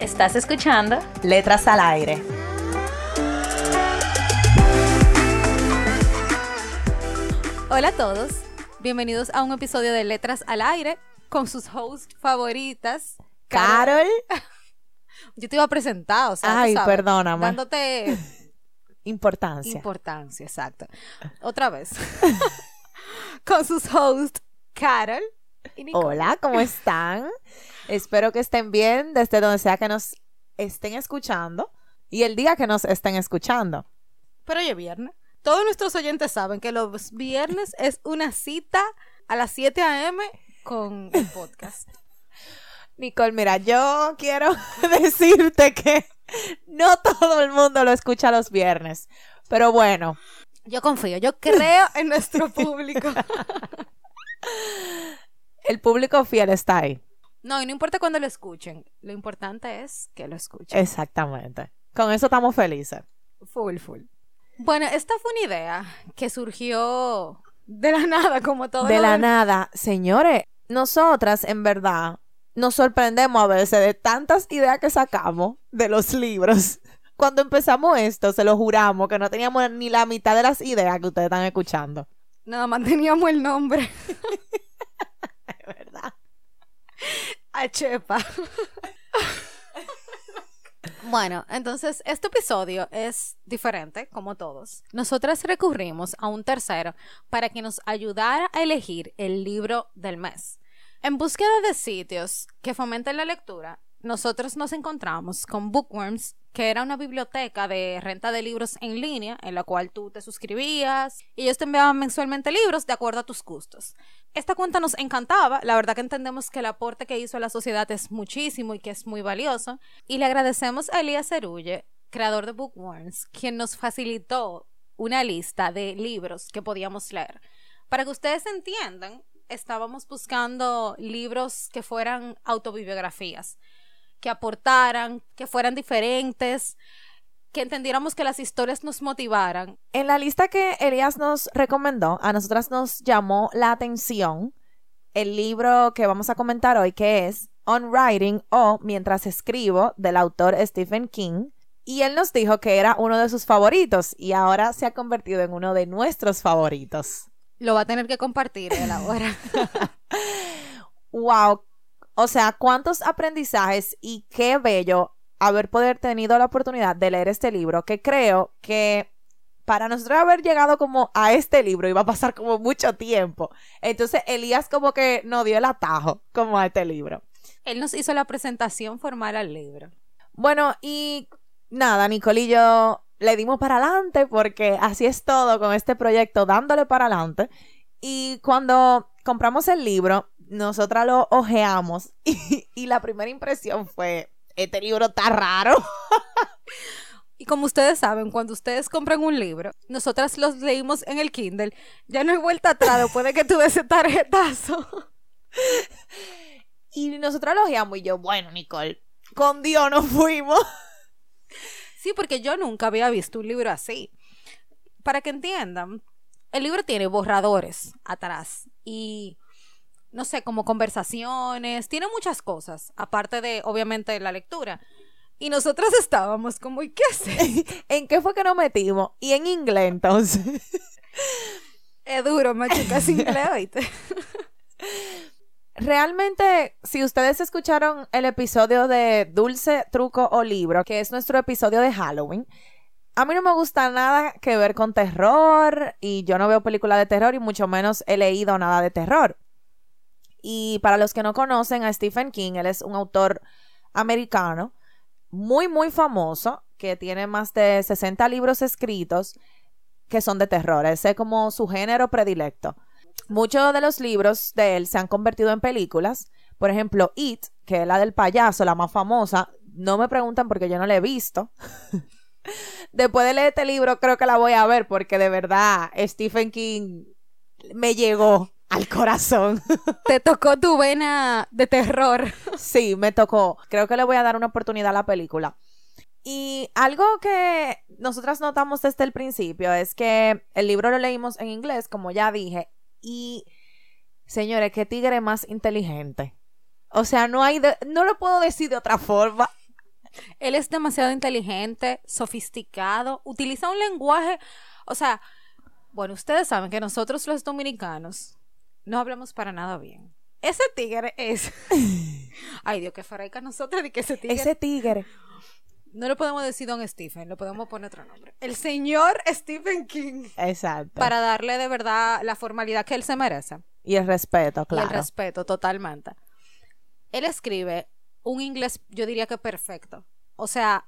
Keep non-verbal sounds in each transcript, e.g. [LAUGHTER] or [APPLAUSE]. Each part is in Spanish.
¿Estás escuchando? Letras al aire. Hola a todos, bienvenidos a un episodio de Letras al Aire con sus hosts favoritas. Carol. [LAUGHS] Yo te iba a presentar, o sea, Ay, sabes, perdóname. Dándote Importancia. importancia, exacto. Otra vez. [LAUGHS] con sus hosts Carol. Hola, ¿cómo están? Espero que estén bien desde donde sea que nos estén escuchando y el día que nos estén escuchando. Pero hoy es viernes. Todos nuestros oyentes saben que los viernes es una cita a las 7 a.m. con el podcast. [LAUGHS] Nicole, mira, yo quiero [LAUGHS] decirte que no todo el mundo lo escucha los viernes, pero bueno, Yo confío, yo creo en nuestro público. [LAUGHS] el público fiel está ahí. No, y no importa cuando lo escuchen, lo importante es que lo escuchen. Exactamente. Con eso estamos felices. Full, full. Bueno, esta fue una idea que surgió de la [LAUGHS] nada, como todo. De la del- nada, señores, nosotras en verdad nos sorprendemos a veces de tantas ideas que sacamos de los libros. [LAUGHS] Cuando empezamos esto, se lo juramos que no teníamos ni la mitad de las ideas que ustedes están escuchando. Nada más teníamos el nombre. [LAUGHS] [LAUGHS] Verdad. A Chepa. [LAUGHS] Bueno, entonces este episodio es diferente, como todos. Nosotras recurrimos a un tercero para que nos ayudara a elegir el libro del mes. En búsqueda de sitios que fomenten la lectura, nosotros nos encontramos con Bookworms, que era una biblioteca de renta de libros en línea, en la cual tú te suscribías y ellos te enviaban mensualmente libros de acuerdo a tus gustos. Esta cuenta nos encantaba, la verdad que entendemos que el aporte que hizo a la sociedad es muchísimo y que es muy valioso, y le agradecemos a Elías Cerulle, creador de Bookworms, quien nos facilitó una lista de libros que podíamos leer. Para que ustedes entiendan, estábamos buscando libros que fueran autobiografías, que aportaran, que fueran diferentes, que entendiéramos que las historias nos motivaran. En la lista que Elías nos recomendó, a nosotras nos llamó la atención el libro que vamos a comentar hoy, que es On Writing o Mientras escribo, del autor Stephen King. Y él nos dijo que era uno de sus favoritos y ahora se ha convertido en uno de nuestros favoritos. Lo va a tener que compartir él ahora. [LAUGHS] Wow. O sea, cuántos aprendizajes y qué bello haber poder tenido la oportunidad de leer este libro, que creo que para nosotros haber llegado como a este libro iba a pasar como mucho tiempo. Entonces Elías como que nos dio el atajo como a este libro. Él nos hizo la presentación formal al libro. Bueno, y nada, Nicole y yo le dimos para adelante porque así es todo con este proyecto, dándole para adelante. Y cuando compramos el libro, nosotras lo ojeamos [LAUGHS] y, y la primera impresión fue, este libro está raro. [LAUGHS] Y como ustedes saben, cuando ustedes compran un libro, nosotras los leímos en el Kindle, ya no hay vuelta atrás después de que tuve ese tarjetazo. [LAUGHS] Y nosotros lo ojeamos y yo, bueno, Nicole, con Dios nos fuimos. Sí, porque yo nunca había visto un libro así. Para que entiendan, el libro tiene borradores atrás y, no sé, como conversaciones, tiene muchas cosas, aparte de, obviamente, la lectura. Y nosotras estábamos como, ¿y qué hacer? [LAUGHS] ¿En qué fue que nos metimos? Y en inglés entonces. [LAUGHS] Es duro, machuca sin inglés, ¿oíste? [LAUGHS] Realmente, si ustedes escucharon el episodio de Dulce, Truco o Libro, que es nuestro episodio de Halloween, a mí no me gusta nada que ver con terror y yo no veo películas de terror y mucho menos he leído nada de terror. Y para los que no conocen a Stephen King, él es un autor americano muy, muy famoso que tiene más de 60 libros escritos que son de terror. Ese es como su género predilecto. Muchos de los libros de él se han convertido en películas, Por ejemplo, It, que es la del payaso, la más famosa, no me preguntan porque yo no la he visto. [LAUGHS] Después de leer este libro, creo que la voy a ver porque de verdad Stephen King me llegó al corazón. [LAUGHS] Te tocó tu vena de terror. Sí, me tocó. Creo que le voy a dar una oportunidad a la película. Y algo que nosotras notamos desde el principio es que el libro lo leímos en inglés, como ya dije, y señores, qué tigre más inteligente. O sea, no hay, no lo puedo decir de otra forma. Él es demasiado inteligente, sofisticado, utiliza un lenguaje, o sea, bueno, ustedes saben que nosotros los dominicanos no hablamos para nada bien. Ese tigre es. [LAUGHS] Ay, Dios, qué fareca nosotros de que ese tigre. Ese tigre. No le podemos decir Don Stephen, le podemos poner otro nombre. El señor Stephen King. Exacto. Para darle de verdad la formalidad que él se merece. Y el respeto, claro. Y el respeto, totalmente. Él escribe un inglés, yo diría que perfecto. O sea,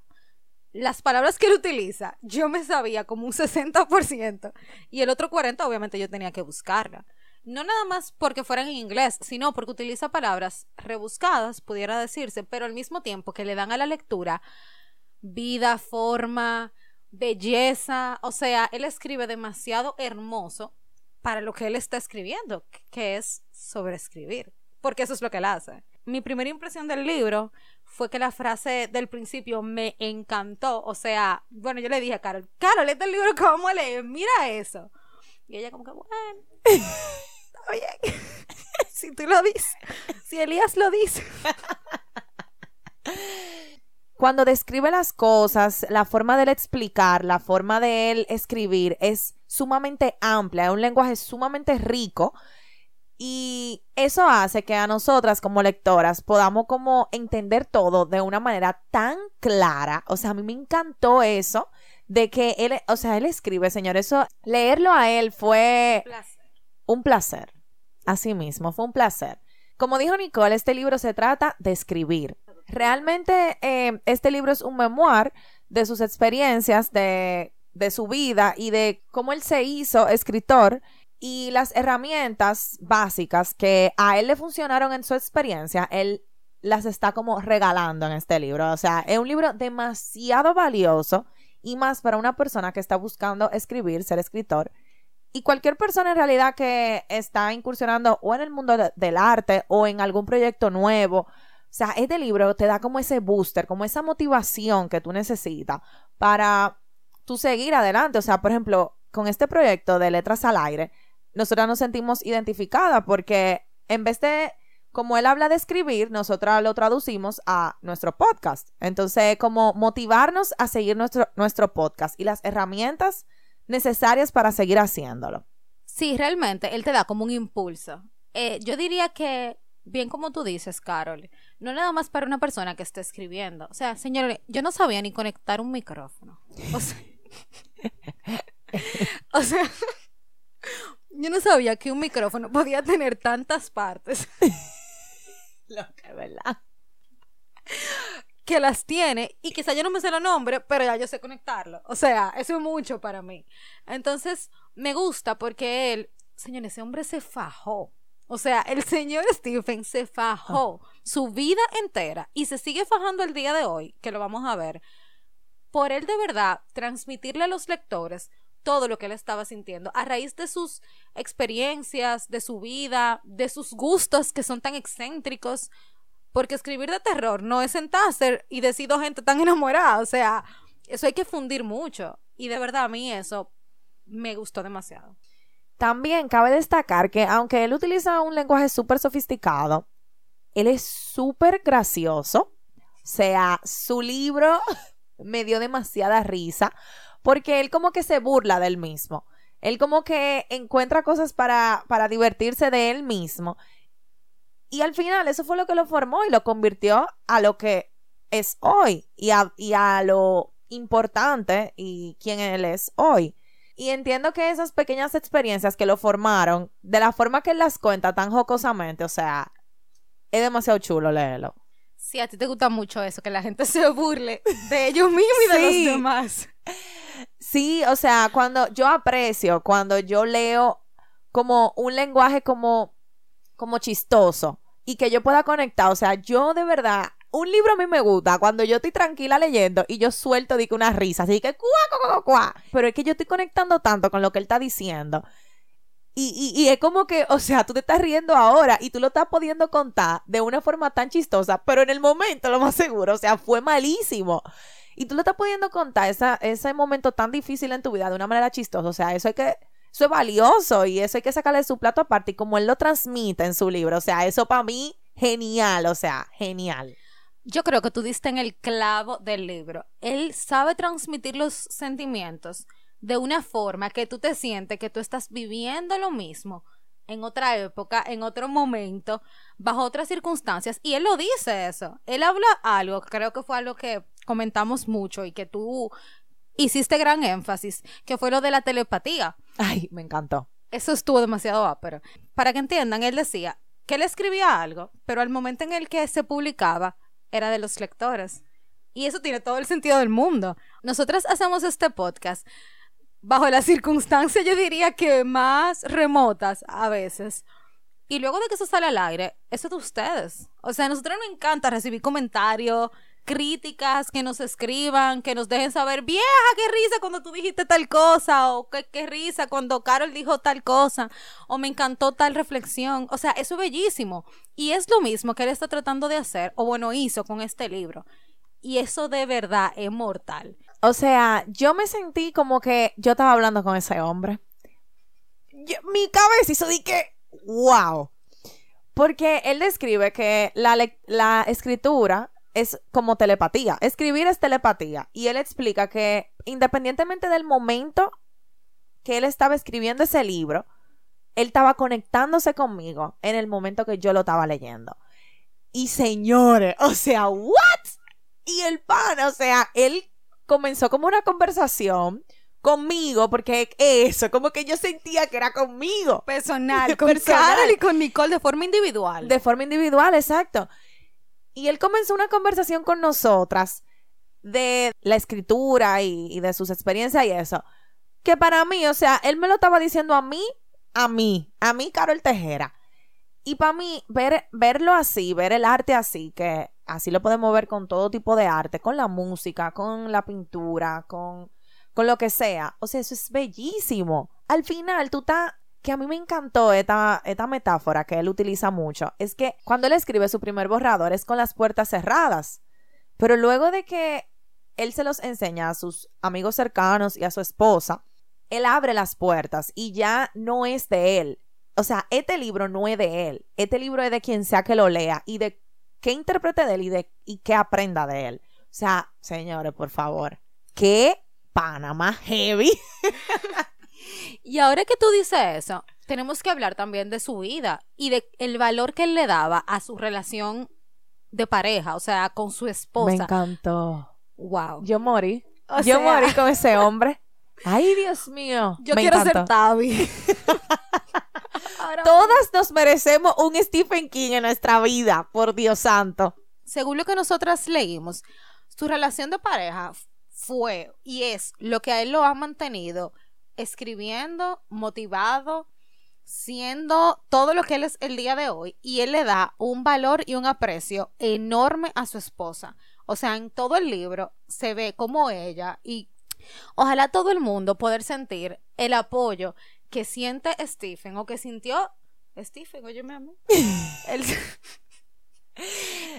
las palabras que él utiliza, yo me sabía como un 60%. Y el otro 40%, obviamente, yo tenía que buscarla. No nada más porque fueran en inglés, sino porque utiliza palabras rebuscadas, pudiera decirse, pero al mismo tiempo que le dan a la lectura vida, forma, belleza. O sea, él escribe demasiado hermoso para lo que él está escribiendo, que es sobreescribir, porque eso es lo que él hace. Mi primera impresión del libro fue que la frase del principio me encantó. O sea, bueno, yo le dije a Carol, Carol, este libro a leer, mira eso. Y ella como que, bueno, está bien. [LAUGHS] si tú lo dices, si Elías lo dice. Cuando describe las cosas, la forma de él explicar, la forma de él escribir es sumamente amplia, es un lenguaje sumamente rico y eso hace que a nosotras como lectoras podamos como entender todo de una manera tan clara. O sea, a mí me encantó eso de que él, o sea, él escribe, señor, eso, leerlo a él fue un placer. Así mismo, fue un placer. Como dijo Nicole, este libro se trata de escribir. Realmente eh, este libro es un memoir de sus experiencias, de, de su vida y de cómo él se hizo escritor y las herramientas básicas que a él le funcionaron en su experiencia, él las está como regalando en este libro. O sea, es un libro demasiado valioso y más para una persona que está buscando escribir, ser escritor. Y cualquier persona en realidad que está incursionando o en el mundo del arte o en algún proyecto nuevo. O sea, este libro te da como ese booster, como esa motivación que tú necesitas para tú seguir adelante. O sea, por ejemplo, con este proyecto de Letras al Aire, nosotras nos sentimos identificadas porque en vez de, como él habla de escribir, nosotras lo traducimos a nuestro podcast. Entonces, como motivarnos a seguir nuestro, nuestro podcast y las herramientas necesarias para seguir haciéndolo. Sí, realmente, él te da como un impulso. Eh, yo diría que, bien como tú dices, Carol, no nada más para una persona que esté escribiendo. O sea, señores, yo no sabía ni conectar un micrófono. O sea, [LAUGHS] o sea [LAUGHS] yo no sabía que un micrófono podía tener tantas partes. [LAUGHS] Lo que, ¿verdad? Que las tiene y quizá yo no me sé el nombre, pero ya yo sé conectarlo. O sea, eso es mucho para mí. Entonces, me gusta porque él, señor, ese hombre se fajó. O sea, el señor [LAUGHS] Stephen se fajó su vida entera y se sigue fajando el día de hoy, que lo vamos a ver, por él de verdad transmitirle a los lectores todo lo que él estaba sintiendo a raíz de sus experiencias, de su vida, de sus gustos que son tan excéntricos. Porque escribir de terror no es sentarse y decir dos gente tan enamorada. O sea, eso hay que fundir mucho. Y de verdad a mí eso me gustó demasiado. También cabe destacar que aunque él utiliza un lenguaje súper sofisticado, él es súper gracioso. O sea, su libro [LAUGHS] me dio demasiada risa porque él como que se burla del mismo. Él como que encuentra cosas para, para divertirse de él mismo. Y al final eso fue lo que lo formó y lo convirtió a lo que es hoy y a, y a lo importante y quién él es hoy. Y entiendo que esas pequeñas experiencias que lo formaron, de la forma que él las cuenta tan jocosamente, o sea, es demasiado chulo leerlo. Sí, a ti te gusta mucho eso, que la gente se burle de ellos mismos y de los demás. [LAUGHS] Sí, o sea, cuando yo aprecio, cuando yo leo como un lenguaje como, como chistoso y que yo pueda conectar. O sea, yo de verdad, un libro a mí me gusta cuando yo estoy tranquila leyendo y yo suelto, digo, una risa, así que cuá, cuá, cuá. Pero es que yo estoy conectando tanto con lo que él está diciendo. Y, y, y, es como que, o sea, tú te estás riendo ahora y tú lo estás pudiendo contar de una forma tan chistosa, pero en el momento, lo más seguro, o sea, fue malísimo. Y tú lo estás pudiendo contar esa, ese momento tan difícil en tu vida de una manera chistosa. O sea, eso hay que, eso es valioso y eso hay que sacarle su plato aparte. Y como él lo transmite en su libro, o sea, eso para mí, genial, o sea, genial. Yo creo que tú diste en el clavo del libro. Él sabe transmitir los sentimientos de una forma que tú te sientes que tú estás viviendo lo mismo en otra época, en otro momento, bajo otras circunstancias. Y él lo dice eso. Él habla algo, creo que fue algo que comentamos mucho y que tú hiciste gran énfasis, que fue lo de la telepatía. Ay, me encantó. Eso estuvo demasiado ápero. Para que entiendan, él decía que él escribía algo, pero al momento en el que se publicaba era de los lectores. Y eso tiene todo el sentido del mundo. Nosotras hacemos este podcast bajo las circunstancias, yo diría que más remotas a veces. Y luego de que eso sale al aire, eso es de ustedes. O sea, a nosotros nos encanta recibir comentarios, críticas, que nos escriban, que nos dejen saber, vieja, qué risa cuando tú dijiste tal cosa, o qué, qué risa cuando Carol dijo tal cosa, o me encantó tal reflexión. O sea, eso es bellísimo. Y es lo mismo que él está tratando de hacer, o bueno, hizo con este libro. Y eso de verdad es mortal. O sea, yo me sentí como que yo estaba hablando con ese hombre. mi cabeza hizo de que, wow. Porque él describe que la, la escritura es como telepatía. Escribir es telepatía. Y él explica que independientemente del momento que él estaba escribiendo ese libro, él estaba conectándose conmigo en el momento que yo lo estaba leyendo. Y señores, o sea, ¿what? Y el pan, o sea, él comenzó como una conversación conmigo, porque eso, como que yo sentía que era conmigo. Personal, [LAUGHS] con Carol y con Nicole de forma individual. De forma individual, exacto. Y él comenzó una conversación con nosotras de la escritura y, de sus experiencias y eso. Que para mí, o sea, él me lo estaba diciendo a mí, a mí, a mí, Carol Tejera. Y para mí, ver, verlo así, ver el arte así, que así lo podemos ver con todo tipo de arte, con la música, con la pintura, con, con lo que sea. O sea, eso es bellísimo. Al final, tú estás que a mí me encantó esta, esta metáfora que él utiliza mucho, es que cuando él escribe su primer borrador es con las puertas cerradas, pero luego de que él se los enseña a sus amigos cercanos y a su esposa, él abre las puertas y ya no es de él, o sea, este libro no es de él, este libro es de quien sea que lo lea y de qué interprete de él y de y qué aprenda de él. O sea, señores, por favor, qué Panamá heavy. [LAUGHS] y ahora que tú dices eso, tenemos que hablar también de su vida y de el valor que él le daba a su relación de pareja, o sea, con su esposa. Me encantó. Wow. Yo morí. yo morí con ese hombre. Ay, Dios mío. Yo quiero ser Tavi. [LAUGHS] Todas nos merecemos un Stephen King en nuestra vida, por Dios santo. Según lo que nosotras leímos, su relación de pareja fue y es lo que a él lo ha mantenido escribiendo, motivado, siendo todo lo que él es el día de hoy y él le da un valor y un aprecio enorme a su esposa. O sea, en todo el libro se ve como ella y ojalá todo el mundo poder sentir el apoyo que siente Stephen o que sintió Stephen, óyeme a mí. [LAUGHS] el,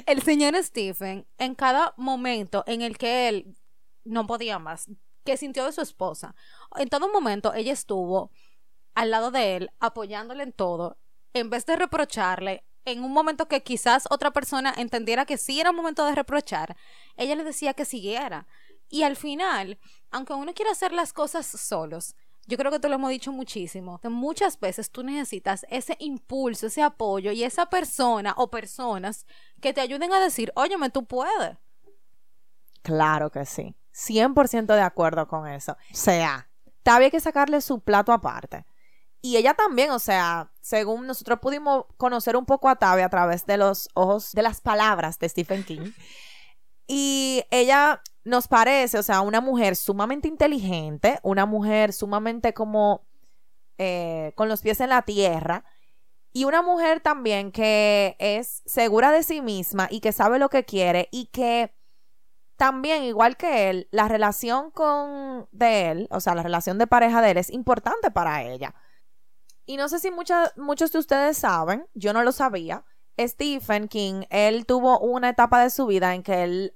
el señor Stephen, en cada momento en el que él no podía más, que sintió de su esposa, en todo momento ella estuvo al lado de él, apoyándole en todo, en vez de reprocharle, en un momento que quizás otra persona entendiera que sí era un momento de reprochar, ella le decía que siguiera. Y al final, aunque uno quiera hacer las cosas solos, yo creo que te lo hemos dicho muchísimo, muchas veces tú necesitas ese impulso, ese apoyo y esa persona o personas que te ayuden a decir, óyeme, tú puedes. Claro que sí. 100% de acuerdo con eso. O sea, había que sacarle su plato aparte. Y ella también, o sea, según nosotros pudimos conocer un poco a Tavi a través de los ojos, de las palabras de Stephen King. [LAUGHS] Y ella nos parece, o sea, una mujer sumamente inteligente, una mujer sumamente como eh, con los pies en la tierra Y una mujer también que es segura de sí misma y que sabe lo que quiere y que también, igual que él, la relación con de él, o sea, la relación de pareja de él es importante para ella. Y no sé si muchos de ustedes saben, yo no lo sabía, Stephen King, él tuvo una etapa de su vida en que él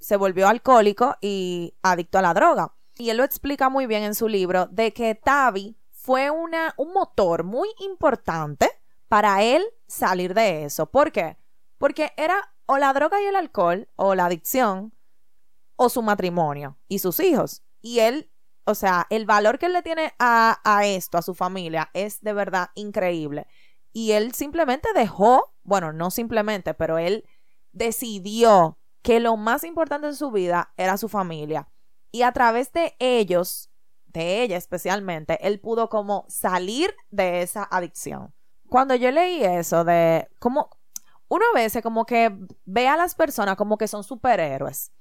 se volvió alcohólico y adicto a la droga. Y él lo explica muy bien en su libro de que Tavi fue una, un motor muy importante para él salir de eso. ¿Por qué? Porque era o la droga y el alcohol, o la adicción, o su matrimonio y sus hijos. Y él, o sea, el valor que él le tiene a, a esto, a su familia, es de verdad increíble. Y él simplemente dejó, bueno, no simplemente, pero él decidió que lo más importante en su vida era su familia. Y a través de ellos, de ella especialmente, él pudo como salir de esa adicción. Cuando yo leí eso de cómo uno a veces como que ve a las personas como que son superhéroes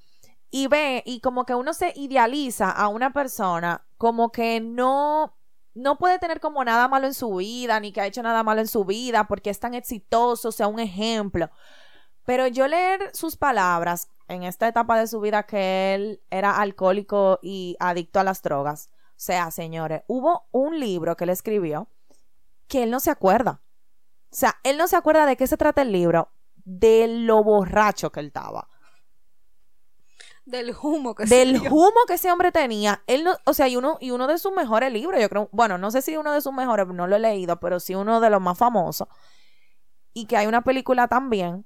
y ve y como que uno se idealiza a una persona como que no no puede tener como nada malo en su vida ni que ha hecho nada malo en su vida porque es tan exitoso, sea un ejemplo. Pero yo leer sus palabras en esta etapa de su vida que él era alcohólico y adicto a las drogas. O sea, señores, hubo un libro que él escribió que él no se acuerda. O sea, él no se acuerda de qué se trata el libro, de lo borracho que él estaba. Del humo que Del humo que ese hombre tenía. Él no, o sea, y uno, y uno de sus mejores libros, yo creo, bueno, no sé si uno de sus mejores, no lo he leído, pero sí uno de los más famosos. Y que hay una película también.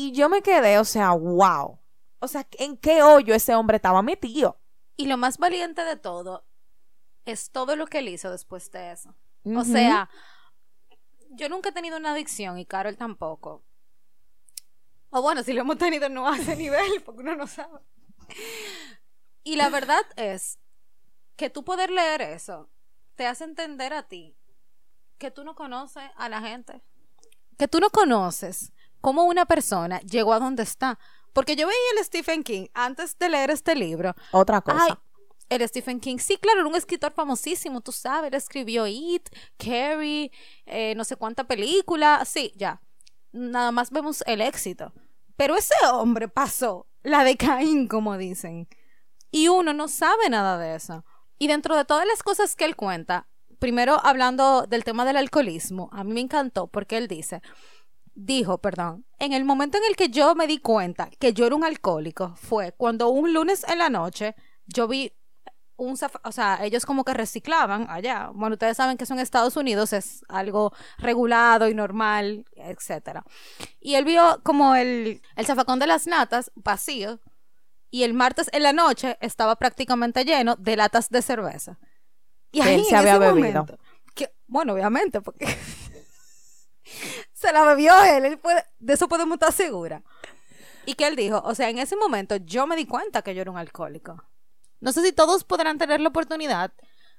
Y yo me quedé, o sea, wow. O sea, ¿en qué hoyo ese hombre estaba metido? Y lo más valiente de todo es todo lo que él hizo después de eso. O sea, yo nunca he tenido una adicción y Carol tampoco. O bueno, si lo hemos tenido no a ese [LAUGHS] nivel, porque uno no sabe. Y la verdad es que tú poder leer eso te hace entender a ti que tú no conoces a la gente. Que tú no conoces cómo una persona llegó a donde está. Porque yo veía el Stephen King antes de leer este libro. Otra cosa. el Stephen King, sí, claro, era un escritor famosísimo, tú sabes, él escribió It, Carrie, eh, no sé cuánta película, sí, ya. Nada más vemos el éxito. Pero ese hombre pasó la de Caín, como dicen. Y uno no sabe nada de eso. Y dentro de todas las cosas que él cuenta, primero hablando del tema del alcoholismo, a mí me encantó porque él dice, dijo, perdón, en el momento en el que yo me di cuenta que yo era un alcohólico fue cuando un lunes en la noche yo vi un, o sea, ellos como que reciclaban allá. Bueno, ustedes saben que eso en Estados Unidos es algo regulado y normal, etcétera. Y él vio como el, el zafacón de las natas vacío y el martes en la noche estaba prácticamente lleno de latas de cerveza. Y ahí él se había bebido. que, bueno, obviamente, porque [LAUGHS] [LAUGHS] se la bebió él, él de eso podemos estar segura. Y que él dijo, o sea, en ese momento yo me di cuenta que yo era un alcohólico. No sé si todos podrán tener la oportunidad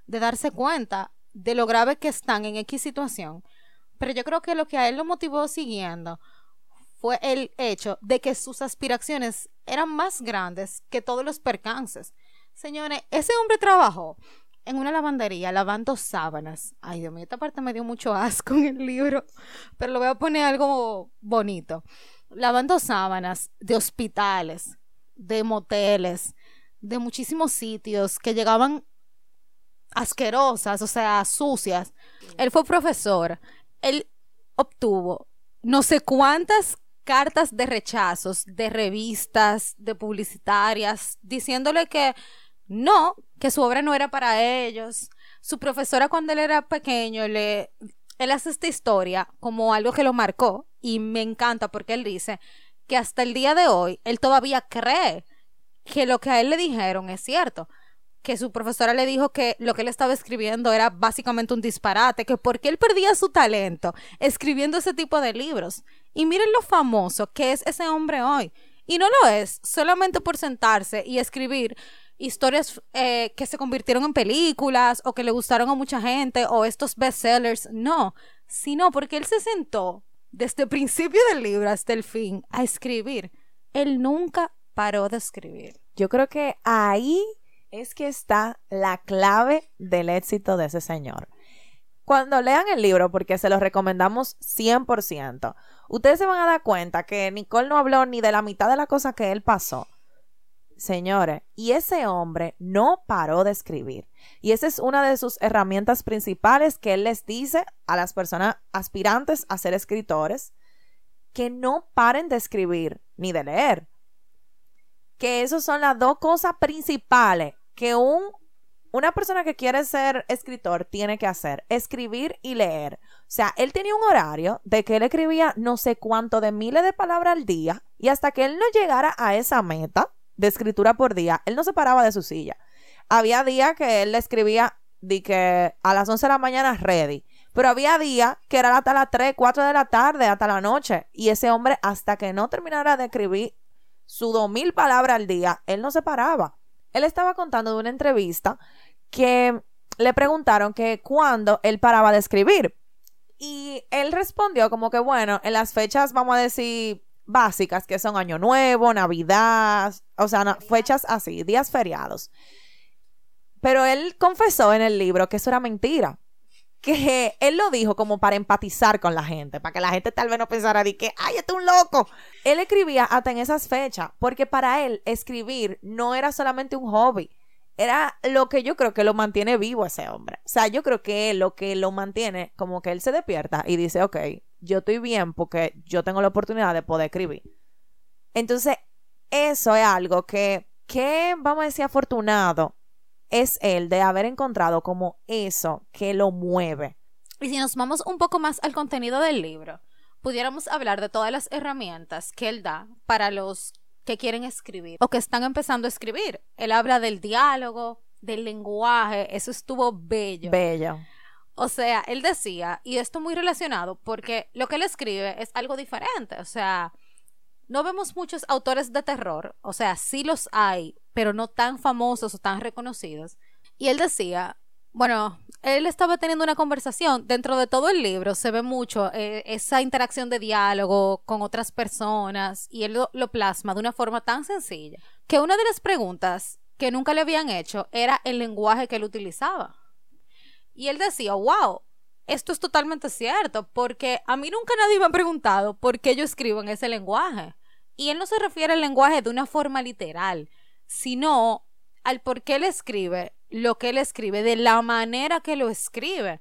de darse cuenta de lo grave que están en X situación, pero yo creo que lo que a él lo motivó siguiendo fue el hecho de que sus aspiraciones eran más grandes que todos los percances. Señores, ese hombre trabajó en una lavandería lavando sábanas. Ay, Dios mío, esta parte me dio mucho asco en el libro, pero lo voy a poner algo bonito. Lavando sábanas de hospitales, de moteles, de muchísimos sitios que llegaban asquerosas, o sea, sucias. Él fue profesor. Él obtuvo no sé cuántas cartas de rechazos de revistas, de publicitarias, diciéndole que no, que su obra no era para ellos. Su profesora cuando él era pequeño, le, él hace esta historia como algo que lo marcó y me encanta porque él dice que hasta el día de hoy él todavía cree que lo que a él le dijeron es cierto, que su profesora le dijo que lo que él estaba escribiendo era básicamente un disparate, que porque él perdía su talento escribiendo ese tipo de libros. Y miren lo famoso que es ese hombre hoy. Y no lo es solamente por sentarse y escribir historias eh, que se convirtieron en películas o que le gustaron a mucha gente o estos bestsellers, no, sino porque él se sentó desde el principio del libro hasta el fin a escribir. Él nunca paró de escribir. Yo creo que ahí es que está la clave del éxito de ese señor. cuando lean el libro, porque se los recomendamos 100%, ustedes se van a dar cuenta que Nicole no habló ni de la mitad de la cosa que él pasó. Señores, y ese hombre no paró de escribir. Y esa es una de sus herramientas principales que él les dice a las personas aspirantes a ser escritores, que no paren de escribir ni de leer. Que esas son las dos cosas principales que un, una persona que quiere ser escritor tiene que hacer, escribir y leer. O sea, él tenía un horario de que él escribía no sé cuánto de miles de palabras al día y hasta que él no llegara a esa meta, de escritura por día, él no se paraba de su silla. Había días que él le escribía de que a las 11 de la mañana ready. Pero había días que era hasta las 3, 4 de la tarde, hasta la noche. Y ese hombre, hasta que no terminara de escribir sus dos mil palabras al día, él no se paraba. Él estaba contando de una entrevista que le preguntaron que cuándo él paraba de escribir. Y él respondió como que, bueno, en las fechas, vamos a decir, básicas, que son Año Nuevo, Navidad, o sea, fechas así, días feriados. Pero él confesó en el libro que eso era mentira. Que él lo dijo como para empatizar con la gente, para que la gente tal vez no pensara de que, ay, este es un loco. Él escribía hasta en esas fechas, porque para él escribir no era solamente un hobby, era lo que yo creo que lo mantiene vivo ese hombre. O sea, yo creo que lo que lo mantiene, como que él se despierta y dice, ok, yo estoy bien porque yo tengo la oportunidad de poder escribir. Entonces, eso es algo que, que vamos a decir, afortunado es el de haber encontrado como eso que lo mueve. Y si nos vamos un poco más al contenido del libro, pudiéramos hablar de todas las herramientas que él da para los que quieren escribir o que están empezando a escribir. Él habla del diálogo, del lenguaje, eso estuvo bello. Bello. O sea, él decía, y esto muy relacionado, porque lo que él escribe es algo diferente. O sea, no vemos muchos autores de terror, o sea, sí los hay, pero no tan famosos o tan reconocidos. Y él decía, bueno, él estaba teniendo una conversación, dentro de todo el libro se ve mucho eh, esa interacción de diálogo con otras personas y él lo, lo plasma de una forma tan sencilla que una de las preguntas que nunca le habían hecho era el lenguaje que él utilizaba. Y él decía, wow, esto es totalmente cierto, porque a mí nunca nadie me ha preguntado por qué yo escribo en ese lenguaje. Y él no se refiere al lenguaje de una forma literal, sino al por qué él escribe lo que él escribe, de la manera que lo escribe.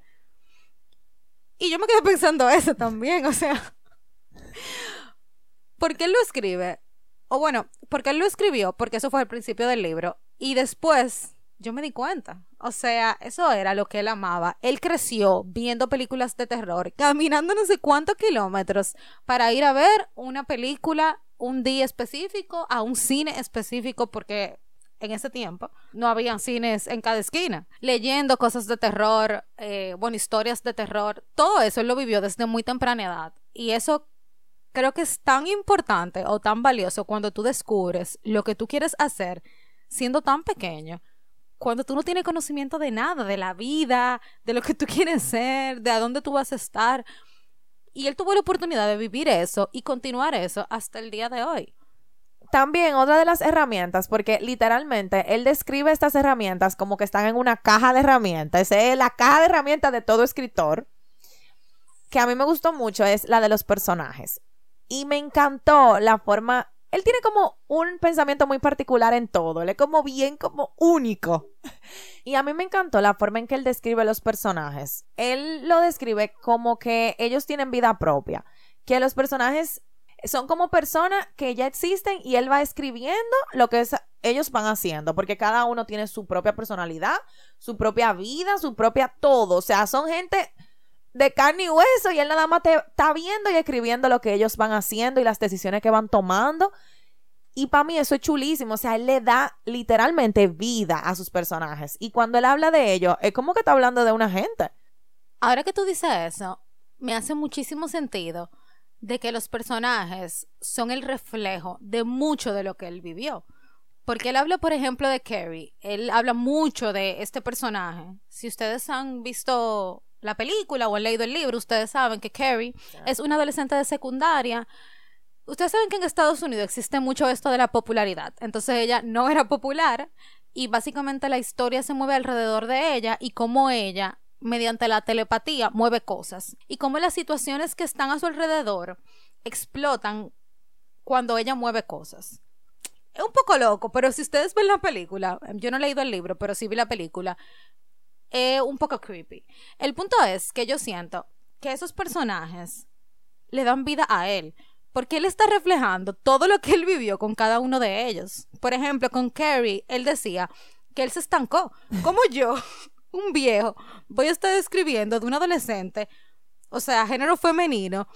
Y yo me quedé pensando eso también, o sea, [LAUGHS] ¿por qué él lo escribe? O bueno, porque él lo escribió, porque eso fue al principio del libro, y después yo me di cuenta. O sea, eso era lo que él amaba. Él creció viendo películas de terror, caminando no sé cuántos kilómetros para ir a ver una película un día específico, a un cine específico, porque en ese tiempo no habían cines en cada esquina. Leyendo cosas de terror, eh, bueno, historias de terror, todo eso él lo vivió desde muy temprana edad. Y eso creo que es tan importante o tan valioso cuando tú descubres lo que tú quieres hacer siendo tan pequeño cuando tú no tienes conocimiento de nada, de la vida, de lo que tú [LAUGHS] quieres ser, de a dónde tú vas a estar. Y él tuvo la oportunidad de vivir eso y continuar eso hasta el día de hoy. También otra de las herramientas, porque literalmente él describe estas herramientas como que están en una caja de herramientas. Es la caja de herramientas de todo escritor. Que a mí me gustó mucho es la de los personajes. Y me encantó la forma él tiene como un pensamiento muy particular en todo, él es como bien como único. [LAUGHS] Y a mí me encantó la forma en que él describe los personajes. Él lo describe como que ellos tienen vida propia, que los personajes son como personas que ya existen y él va escribiendo lo que ellos van haciendo, porque cada uno tiene su propia personalidad, su propia vida, su propia todo. O sea, son gente de carne y hueso y él nada más te está viendo y escribiendo lo que ellos van haciendo y las decisiones que van tomando. Y para mí eso es chulísimo, o sea, él le da literalmente vida a sus personajes. Y cuando él habla de ellos, es como que está hablando de una gente. Ahora que tú dices eso, me hace muchísimo sentido de que los personajes son el reflejo de mucho de lo que él vivió. Porque él habla, por ejemplo, de Carrie. Él habla mucho de este personaje. Si ustedes han visto la película o han leído el libro, ustedes saben que Carrie es una adolescente de secundaria. Ustedes saben que en Estados Unidos existe mucho esto de la popularidad. Entonces ella no era popular y básicamente la historia se mueve alrededor de ella y cómo ella mediante la telepatía, mueve cosas y cómo las situaciones que están a su alrededor explotan cuando ella mueve cosas. Es un poco loco, pero si ustedes ven la película, yo no he leído el libro, pero sí vi la película, es un poco creepy. El punto es que yo siento que esos personajes le dan vida a él, porque él está reflejando todo lo que él vivió con cada uno de ellos. Por ejemplo, con Carrie, él decía que él se estancó, como yo, [LAUGHS] un viejo, voy a estar escribiendo de un adolescente, o sea, género femenino,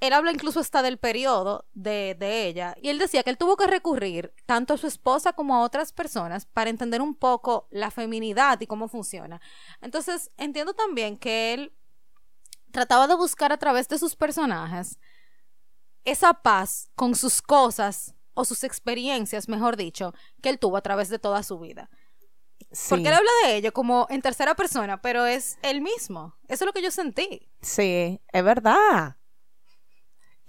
él habla incluso hasta del periodo de, de, ella y él decía que él tuvo que recurrir tanto a su esposa como a otras personas para entender un poco la feminidad y cómo funciona. Entonces entiendo también que él trataba de buscar a través de sus personajes esa paz con sus cosas o sus experiencias, mejor dicho, que él tuvo a través de toda su vida. Porque él habla de ello como en tercera persona, pero es él mismo. Eso es lo que yo sentí. Sí, es verdad.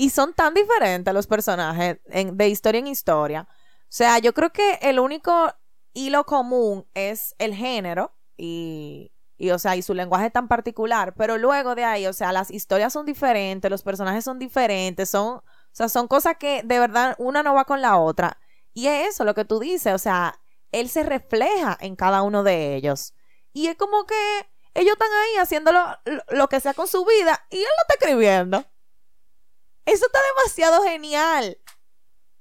Y son tan diferentes los personajes de historia en historia. O sea, yo creo que el único hilo común es el género y, y, o sea, y su lenguaje tan particular. Pero luego de ahí, o sea, las historias son diferentes, los personajes son diferentes, son, o sea, son cosas que de verdad una no va con la otra. Y es eso lo que tú dices, o sea, él se refleja en cada uno de ellos. Y es como que ellos están ahí haciendo lo, lo que sea con su vida y él lo está escribiendo. Eso está demasiado genial.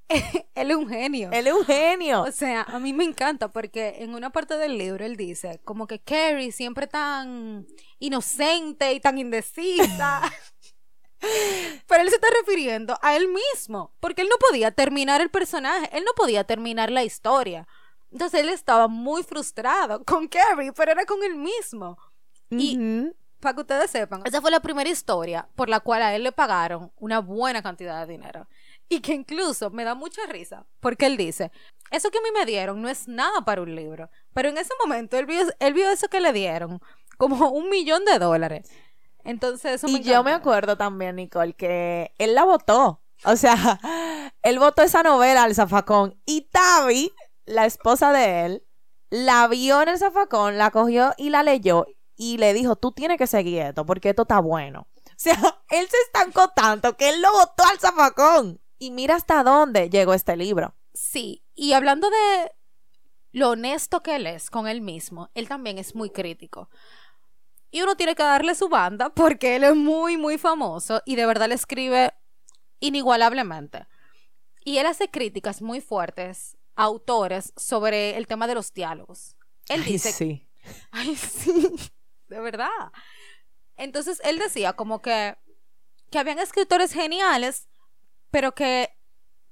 [LAUGHS] él es un genio. Él es un genio. O sea, a mí me encanta porque en una parte del libro él dice como que Carrie siempre tan inocente y tan indecisa. [LAUGHS] Pero él se está refiriendo a él mismo, porque él no podía terminar el personaje, él no podía terminar la historia. Entonces él estaba muy frustrado con Carrie, pero era con él mismo. Y para que ustedes sepan, esa fue la primera historia por la cual a él le pagaron una buena cantidad de dinero. Y que incluso me da mucha risa, porque él dice, eso que a mí me dieron no es nada para un libro, pero en ese momento él vio, él vio eso que le dieron como un millón de dólares. Entonces, eso Y yo me acuerdo también, Nicole, que él la votó. O sea, [LAUGHS] él votó esa novela al zafacón. Y Tavi, la esposa de él, la vio en el zafacón, la cogió y la leyó y le dijo, tú tienes que seguir esto porque esto está bueno. [LAUGHS] O sea, él se estancó tanto que él lo botó al zafacón. Y mira hasta dónde llegó este libro. Sí, y hablando de lo honesto que él es con él mismo, él también es muy crítico. Y uno tiene que darle su banda porque él es muy, muy famoso y de verdad le escribe inigualablemente. Y él hace críticas muy fuertes a autores sobre el tema de los diálogos. Él dice... sí. [LAUGHS] Ay, sí de verdad. Entonces él decía como que, que habían escritores geniales, pero que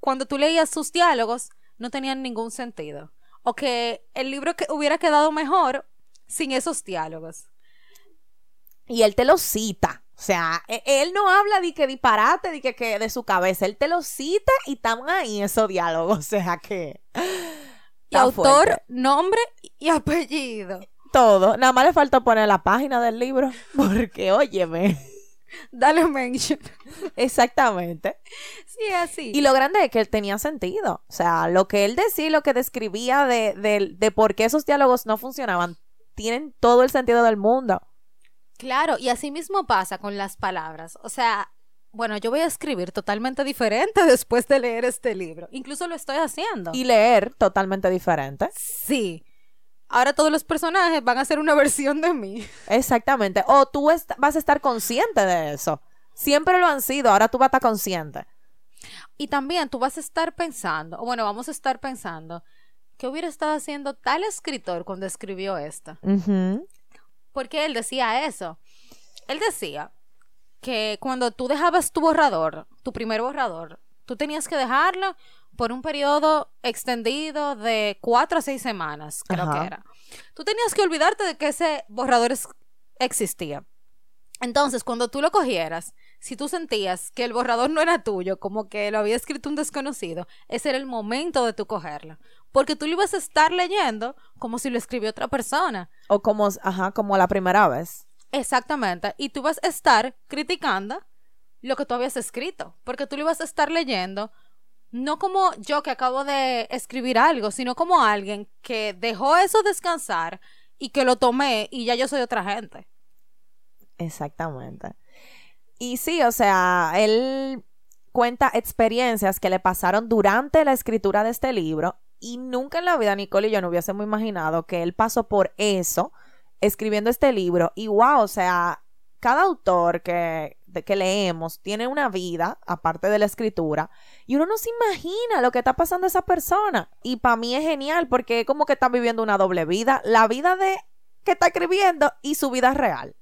cuando tú leías sus diálogos no tenían ningún sentido. O que el libro que hubiera quedado mejor sin esos diálogos. Y él te lo cita. O sea, e, él no habla de que disparate, de que, que de su cabeza. Él te lo cita y están ahí esos diálogos. [LAUGHS] O sea que. Y autor, nombre y apellido todo. Nada más le falta poner la página del libro. [LAUGHS] Porque, óyeme. Dale mention. [LAUGHS] Exactamente. Sí, así. Y lo grande es que él tenía sentido. O sea, lo que él decía, lo que describía de, de, de por qué esos diálogos no funcionaban, tienen todo el sentido del mundo. Claro, y así mismo pasa con las palabras. O sea, bueno, yo voy a escribir totalmente diferente [LAUGHS] después de leer este libro. Incluso lo estoy haciendo. Y leer totalmente diferente. Sí ahora todos los personajes van a ser una [LAUGHS] versión de mí. Exactamente. O tú vas a estar consciente de eso. Siempre lo han sido, ahora tú vas a estar consciente. Y también tú vas a estar pensando, o bueno, vamos a estar pensando, ¿qué hubiera estado haciendo tal escritor cuando escribió esto? Porque él decía eso. Él decía que cuando tú dejabas tu borrador, tu primer borrador, tú tenías que dejarlo por un periodo extendido de cuatro a seis semanas, creo que era. Tú tenías que olvidarte de que ese borrador existía. Entonces, cuando tú lo cogieras, si tú sentías que el borrador no era tuyo, como que lo había escrito un desconocido, ese era el momento de tú cogerlo. Porque tú lo ibas a estar leyendo como si lo escribió otra persona. O como, ajá, como la primera vez. Exactamente. Y tú vas a estar criticando lo que tú habías escrito. Porque tú lo ibas a estar leyendo no como yo que acabo de escribir algo, sino como alguien que dejó eso descansar y que lo tomé y ya yo soy otra gente. Exactamente. Y sí, o sea, él cuenta experiencias que le pasaron durante la escritura de este libro y nunca en la vida Nicole y yo no hubiésemos imaginado que él pasó por eso escribiendo este libro y wow, o sea, cada autor que, que leemos tiene una vida aparte de la escritura y uno no se imagina lo que está pasando a esa persona y para mí es genial porque es como que está viviendo una doble vida, la vida de que está escribiendo y su vida real.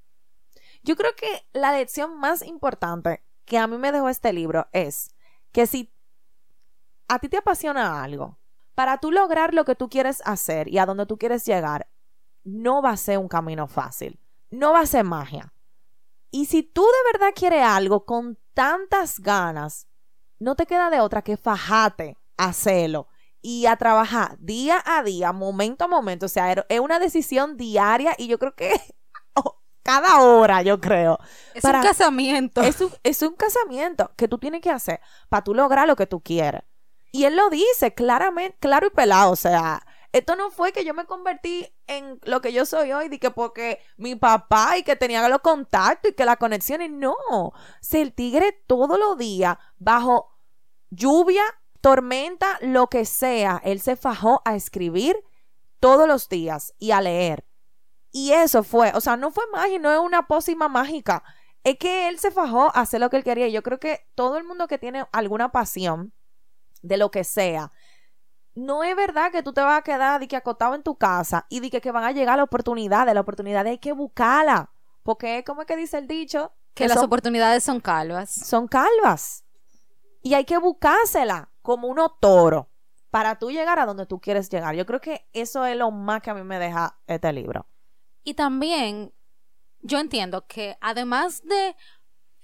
Yo creo que la lección más importante que a mí me dejó este libro es que si a ti te apasiona algo, para tú lograr lo que tú quieres hacer y a donde tú quieres llegar, no va a ser un camino fácil, no va a ser magia. Y si tú de verdad quieres algo con tantas ganas, no te queda de otra que fajate, hacerlo y a trabajar día a día, momento a momento. O sea, es una decisión diaria y yo creo que [LAUGHS] cada hora, yo creo. Es un casamiento. Es un, es un casamiento que tú tienes que hacer para tú lograr lo que tú quieres. Y él lo dice claramente, claro y pelado. O sea, esto no fue que yo me convertí en lo que yo soy hoy, de que porque mi papá y que tenía los contactos y que las conexiones. No. O el tigre todos los días, bajo lluvia, tormenta, lo que sea, él se fajó a escribir todos los días y a leer. Y eso fue, o sea, no fue magia, no es una pócima mágica. Es que él se fajó a hacer lo que él quería. Y yo creo que todo el mundo que tiene alguna pasión de lo que sea, no es verdad que tú te vas a quedar de que acotado en tu casa y de que, van a llegar las oportunidades. La oportunidad hay que buscarla. Porque, como es que dice el dicho? Que, las oportunidades son calvas. Son calvas. Y hay que buscársela como uno toro para tú llegar a donde tú quieres llegar. Yo creo que eso es lo más que a mí me deja este libro. Y también yo entiendo que además de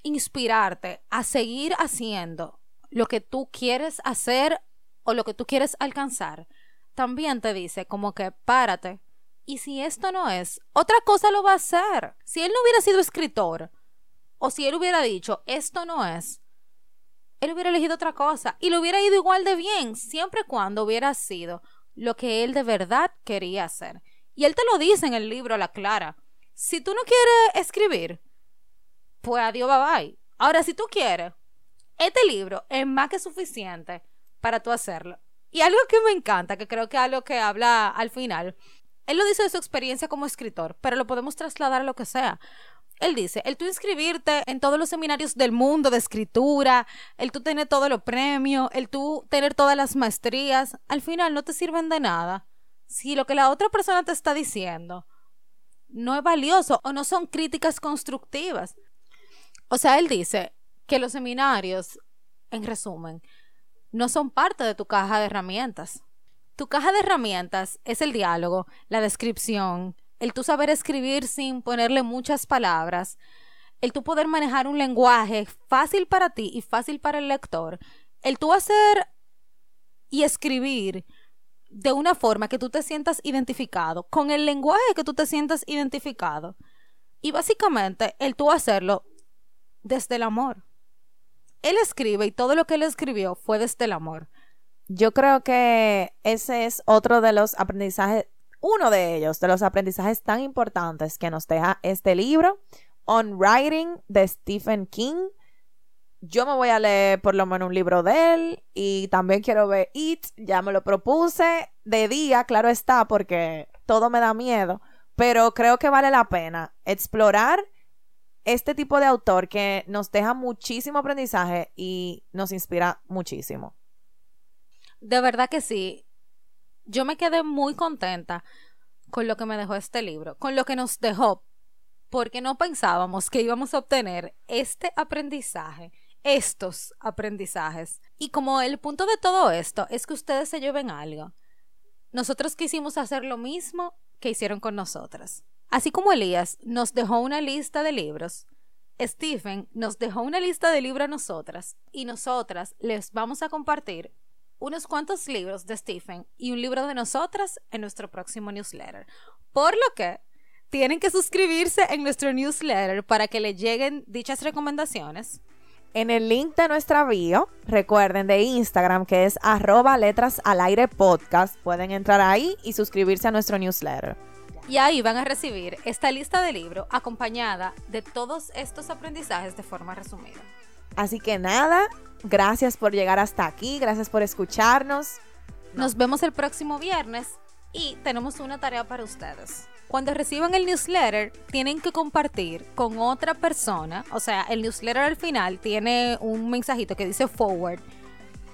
inspirarte a seguir haciendo lo que tú quieres hacer o lo que tú quieres alcanzar, también te dice como que párate. Y si esto no es, otra cosa lo va a hacer. Si él no hubiera sido escritor, o si él hubiera dicho, esto no es, él hubiera elegido otra cosa y lo hubiera ido igual de bien, siempre y cuando hubiera sido lo que él de verdad quería hacer. Y él te lo dice en el libro a la clara. Si tú no quieres escribir, pues adiós, bye bye. Ahora, si tú quieres, este libro es más que suficiente para tú hacerlo. Y algo que me encanta, que creo que es algo que habla al final, él lo dice de su experiencia como escritor, pero lo podemos trasladar a lo que sea. Él dice, el tú inscribirte en todos los seminarios del mundo de escritura, el tú tener todos los premios, el tú tener todas las maestrías, al final no te sirven de nada si lo que la otra persona te está diciendo no es valioso o no son críticas constructivas. O sea, él dice que los seminarios, en resumen, no son parte de tu caja de herramientas. Tu caja de herramientas es el diálogo, la descripción, el tú saber escribir sin ponerle muchas palabras, el tú poder manejar un lenguaje fácil para ti y fácil para el lector, el tú hacer y escribir de una forma que tú te sientas identificado, con el lenguaje que tú te sientas identificado. Y básicamente el tú hacerlo desde el amor. Él escribe y todo lo que él escribió fue desde el amor. Yo creo que ese es otro de los aprendizajes, uno de ellos, de los aprendizajes tan importantes que nos deja este libro, On Writing de Stephen King yo me voy a leer por lo menos un libro de él y también quiero ver It, ya me lo propuse de día, claro está, porque todo me da miedo, pero creo que vale la pena explorar este tipo de autor que nos deja muchísimo aprendizaje y nos inspira muchísimo. De verdad que sí. Yo me quedé muy contenta con lo que me dejó este libro, con lo que nos dejó, porque no pensábamos que íbamos a obtener este aprendizaje estos aprendizajes. Y como el punto de todo esto es que ustedes se lleven algo, nosotros quisimos hacer lo mismo que hicieron con nosotras. Así como Elías nos dejó una lista de libros, Stephen nos dejó una lista de libros a nosotras y nosotras les vamos a compartir unos cuantos libros de Stephen y un libro de nosotras en nuestro próximo newsletter. Por lo que tienen que suscribirse en nuestro newsletter para que le lleguen dichas recomendaciones en el link de nuestra bio, recuerden de Instagram que es arroba letras al aire podcast, pueden entrar ahí y suscribirse a nuestro newsletter. Y ahí van a recibir esta lista de libros acompañada de todos estos aprendizajes de forma resumida. Así que nada, gracias por llegar hasta aquí, gracias por escucharnos. Nos vemos el próximo viernes y tenemos una tarea para ustedes. Cuando reciban el newsletter, tienen que compartir con otra persona. O sea, el newsletter al final tiene un mensajito que dice forward.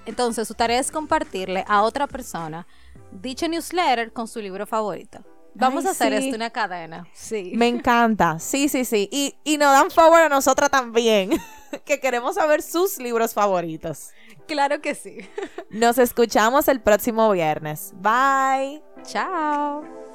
Entonces, su tarea es compartirle a otra persona dicho newsletter con su libro favorito. Vamos Ay, a hacer sí. esto una cadena. Sí. Me encanta, sí, sí, sí. Y, y nos dan favor a nosotras también, [LAUGHS] que queremos saber sus libros favoritos. Claro que sí. Nos escuchamos el próximo viernes. Bye. Chao.